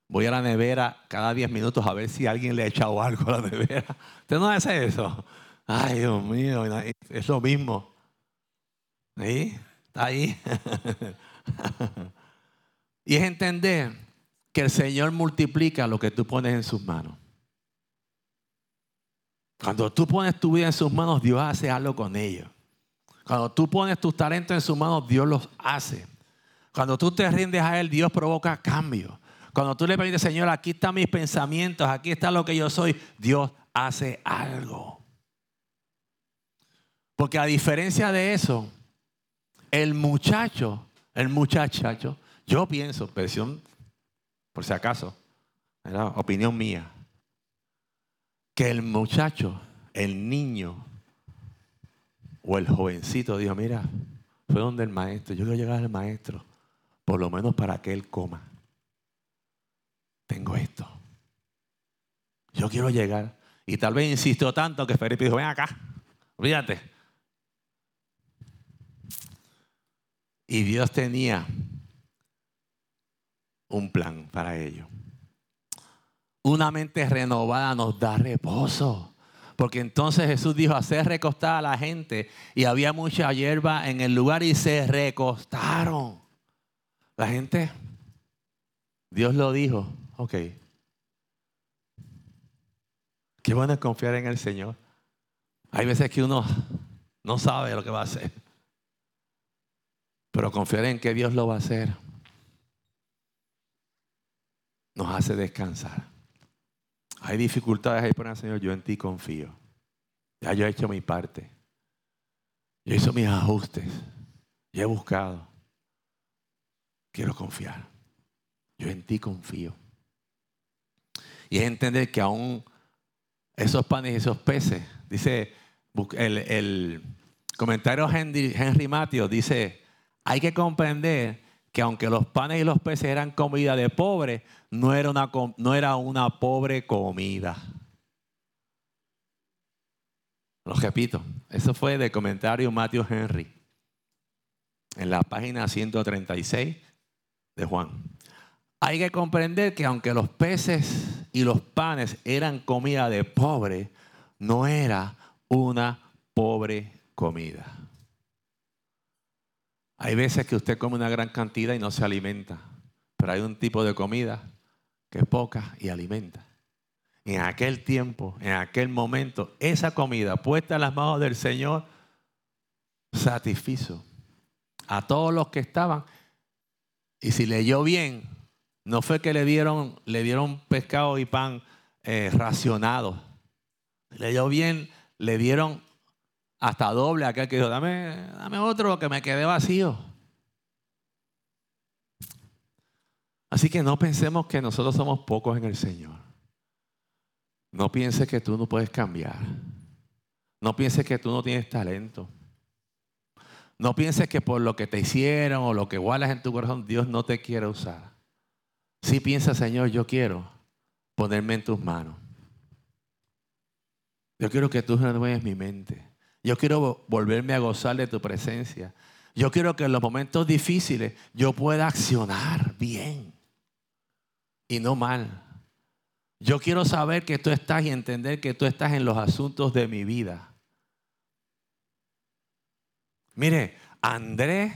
Voy a la nevera cada diez minutos a ver si alguien le ha echado algo a la nevera. Usted no hace eso. Ay, Dios mío, es lo mismo. ¿Sí? Está ahí. y es entender que el Señor multiplica lo que tú pones en sus manos. Cuando tú pones tu vida en sus manos, Dios hace algo con ellos. Cuando tú pones tus talentos en sus manos, Dios los hace. Cuando tú te rindes a Él, Dios provoca cambio. Cuando tú le pides, Señor, aquí están mis pensamientos, aquí está lo que yo soy, Dios hace algo. Porque a diferencia de eso, el muchacho, el muchacho, yo pienso, versión por si acaso, opinión mía, que el muchacho, el niño o el jovencito dijo, mira, fue donde el maestro, yo quiero llegar al maestro, por lo menos para que él coma. Tengo esto. Yo quiero llegar. Y tal vez insistió tanto que Felipe dijo, ven acá, olvídate. Y Dios tenía un plan para ello. Una mente renovada nos da reposo. Porque entonces Jesús dijo, hacer recostar a la gente. Y había mucha hierba en el lugar y se recostaron. La gente, Dios lo dijo, ok. Qué bueno es confiar en el Señor. Hay veces que uno no sabe lo que va a hacer. Pero confiar en que Dios lo va a hacer nos hace descansar. Hay dificultades ahí, pero Señor, yo en ti confío. Ya yo he hecho mi parte. Yo hecho mis ajustes. Yo he buscado. Quiero confiar. Yo en ti confío. Y es entender que aún esos panes y esos peces, dice el, comentario Henry, Henry Matthews, dice, hay que comprender que aunque los panes y los peces eran comida de pobre, no era una, no era una pobre comida. Lo repito, eso fue de comentario Matthew Henry, en la página 136 de Juan. hay que comprender que aunque los peces y los panes eran comida de pobre, no era una pobre comida. Hay veces que usted come una gran cantidad y no se alimenta, pero hay un tipo de comida que es poca y alimenta. En aquel tiempo, en aquel momento, esa comida puesta en las manos del Señor satisfizo a todos los que estaban. Y si leyó bien, no fue que le dieron, le dieron pescado y pan eh, racionado. Leyó bien, le dieron hasta doble a aquel que dijo, dame, dame otro que me quede vacío. Así que no pensemos que nosotros somos pocos en el Señor. No pienses que tú no puedes cambiar. No pienses que tú no tienes talento. No pienses que por lo que te hicieron o lo que guardas en tu corazón, Dios no te quiere usar. Si piensa, Señor, yo quiero ponerme en tus manos. Yo quiero que tú renueves mi mente. Yo quiero volverme a gozar de tu presencia. Yo quiero que en los momentos difíciles yo pueda accionar bien y no mal. Yo quiero saber que tú estás y entender que tú estás en los asuntos de mi vida. Mire, Andrés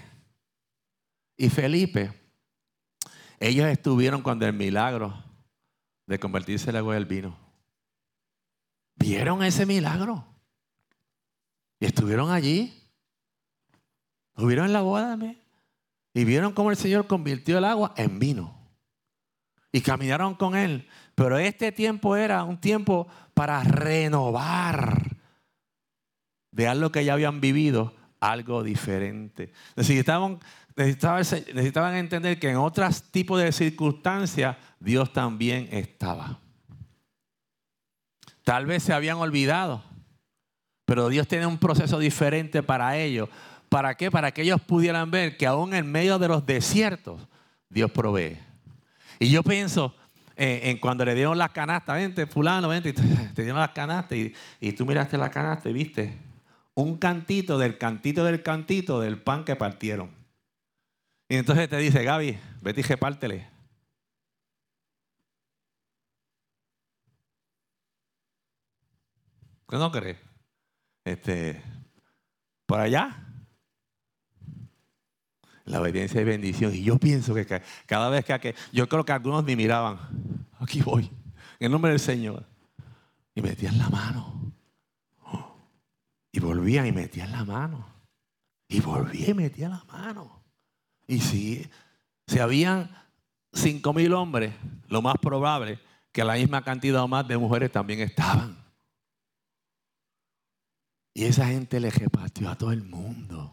y Felipe, ellos estuvieron cuando el milagro de convertirse el agua del vino. ¿Vieron ese milagro? Y estuvieron allí. Estuvieron en la boda y vieron cómo el Señor convirtió el agua en vino. Y caminaron con Él. Pero este tiempo era un tiempo para renovar de algo que ya habían vivido, algo diferente. Necesitaban, necesitaban, entender que en otros tipos de circunstancias Dios también estaba. Tal vez se habían olvidado, pero Dios tiene un proceso diferente para ellos. ¿Para qué? Para que ellos pudieran ver que aún en medio de los desiertos, Dios provee. Y yo pienso eh, en cuando le dieron las canastas, vente, fulano, vente, te dieron las canastas y, y tú miraste la canasta y viste un cantito del cantito del cantito del pan que partieron. Y entonces te dice, Gaby, vete y repártele. ¿Qué no crees? Este, por allá. La obediencia y bendición. Y yo pienso que cada vez que, yo creo que algunos me miraban, aquí voy, en el nombre del Señor. Y metían la mano. Y volvían y metían la mano. Y volvía y metía la mano. Y si, si habían cinco mil hombres, lo más probable que la misma cantidad o más de mujeres también estaban. Y esa gente le repartió a todo el mundo.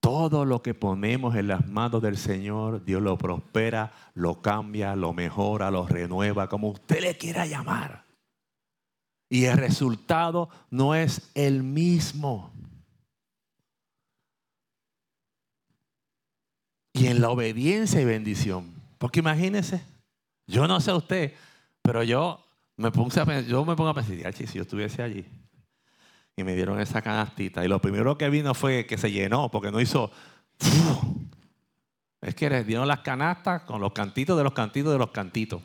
Todo lo que ponemos en las manos del Señor, Dios lo prospera, lo cambia, lo mejora, lo renueva, como usted le quiera llamar. Y el resultado no es el mismo. Y en la obediencia y bendición. Porque imagínese, yo no sé usted, pero yo me, puse a, yo me pongo a pensar, si yo estuviese allí, y me dieron esa canastita. Y lo primero que vino fue que se llenó, porque no hizo... Es que les dieron las canastas con los cantitos de los cantitos de los cantitos.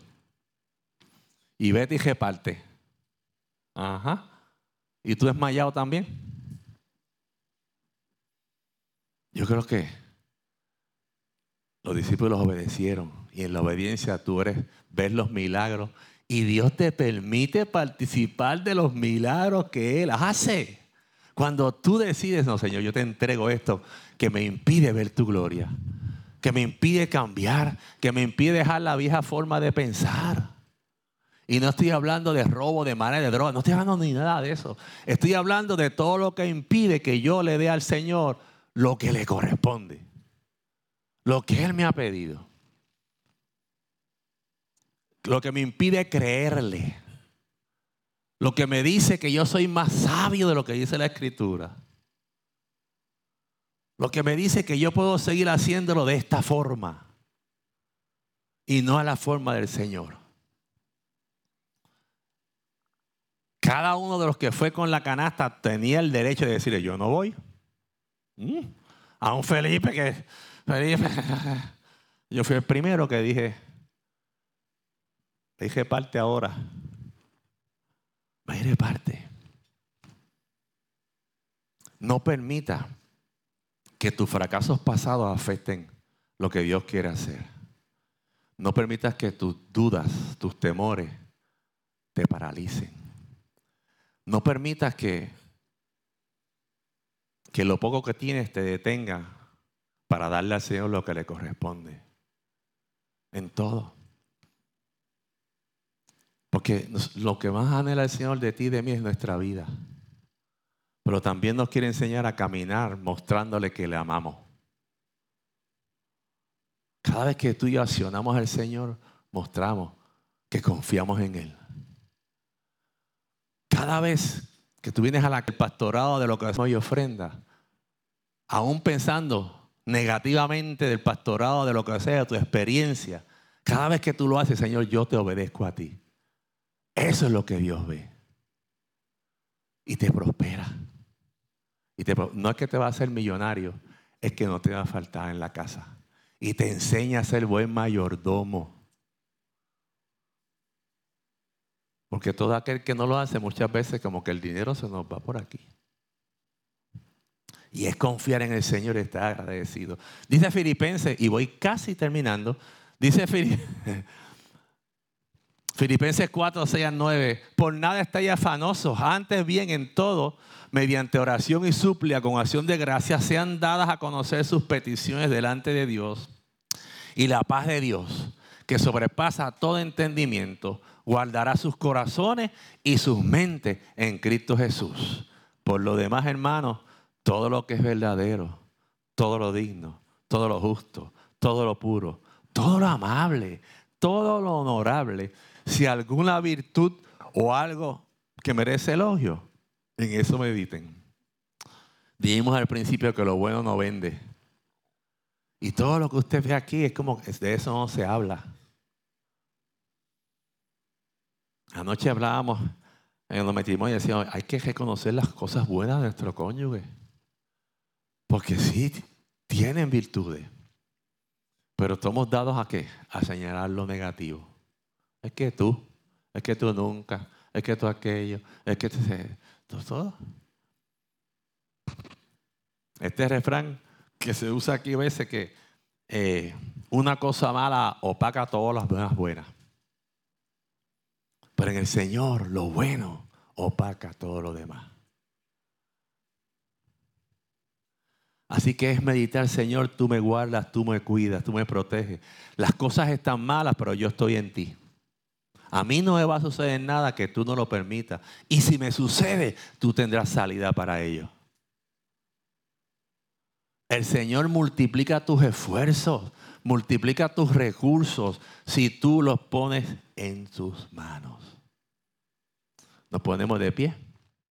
Y vete y reparte. Ajá. ¿Y tú desmayado también? Yo creo que los discípulos obedecieron. Y en la obediencia tú eres, ves los milagros y Dios te permite participar de los milagros que Él hace. Cuando tú decides, no, Señor, yo te entrego esto que me impide ver tu gloria, que me impide cambiar, que me impide dejar la vieja forma de pensar. Y no estoy hablando de robo, de manera de droga, no estoy hablando ni nada de eso. Estoy hablando de todo lo que impide que yo le dé al Señor lo que le corresponde, lo que Él me ha pedido lo que me impide creerle, lo que me dice que yo soy más sabio de lo que dice la escritura, lo que me dice que yo puedo seguir haciéndolo de esta forma y no a la forma del Señor. Cada uno de los que fue con la canasta tenía el derecho de decirle, yo no voy. Mm. A un Felipe que, Yo fui el primero que dije, dije parte ahora. Me parte. No permita que tus fracasos pasados afecten lo que Dios quiere hacer. No permitas que tus dudas, tus temores te paralicen. No permitas que, que lo poco que tienes te detenga para darle al Señor lo que le corresponde. En todo. Porque lo que más anhela el Señor de ti y de mí es nuestra vida. Pero también nos quiere enseñar a caminar mostrándole que le amamos. Cada vez que tú y yo accionamos al Señor, mostramos que confiamos en Él. Cada vez que tú vienes al pastorado de lo que hacemos y ofrenda, aún pensando negativamente del pastorado, de lo que sea, tu experiencia, cada vez que tú lo haces, Señor, yo te obedezco a ti. Eso es lo que Dios ve. Y te prospera. Y no es que te va a hacer millonario, es que no te va a faltar en la casa. Y te enseña a ser buen mayordomo. Porque todo aquel que no lo hace muchas veces como que el dinero se nos va por aquí. Y es confiar en el Señor y estar agradecido. Dice Filipenses, y voy casi terminando, dice Filipenses 4, 6 a 9, por nada estáis afanosos, antes bien en todo, mediante oración y súplica con acción de gracia, sean dadas a conocer sus peticiones delante de Dios. Y la paz de Dios, que sobrepasa todo entendimiento, guardará sus corazones y sus mentes en Cristo Jesús. Por lo demás, hermanos, todo lo que es verdadero, todo lo digno, todo lo justo, todo lo puro, todo lo amable, todo lo honorable, si alguna virtud o algo que merece elogio, en eso mediten. Dijimos al principio que lo bueno no vende. Y todo lo que usted ve aquí es como que de eso no se habla. Anoche hablábamos en los metimos y decíamos, hay que reconocer las cosas buenas de nuestro cónyuge. Porque sí, tienen virtudes. Pero estamos dados a qué? A señalar lo negativo. Es que tú, es que tú nunca, es que tú aquello, es que tú, todo. Este refrán que se usa aquí a veces que eh, una cosa mala opaca todas las buenas buenas. Pero en el Señor lo bueno opaca todo lo demás. Así que es meditar, Señor, tú me guardas, tú me cuidas, tú me proteges. Las cosas están malas, pero yo estoy en ti. A mí no me va a suceder nada que tú no lo permitas. Y si me sucede, tú tendrás salida para ello. El Señor multiplica tus esfuerzos, multiplica tus recursos si tú los pones en sus manos. Nos ponemos de pie.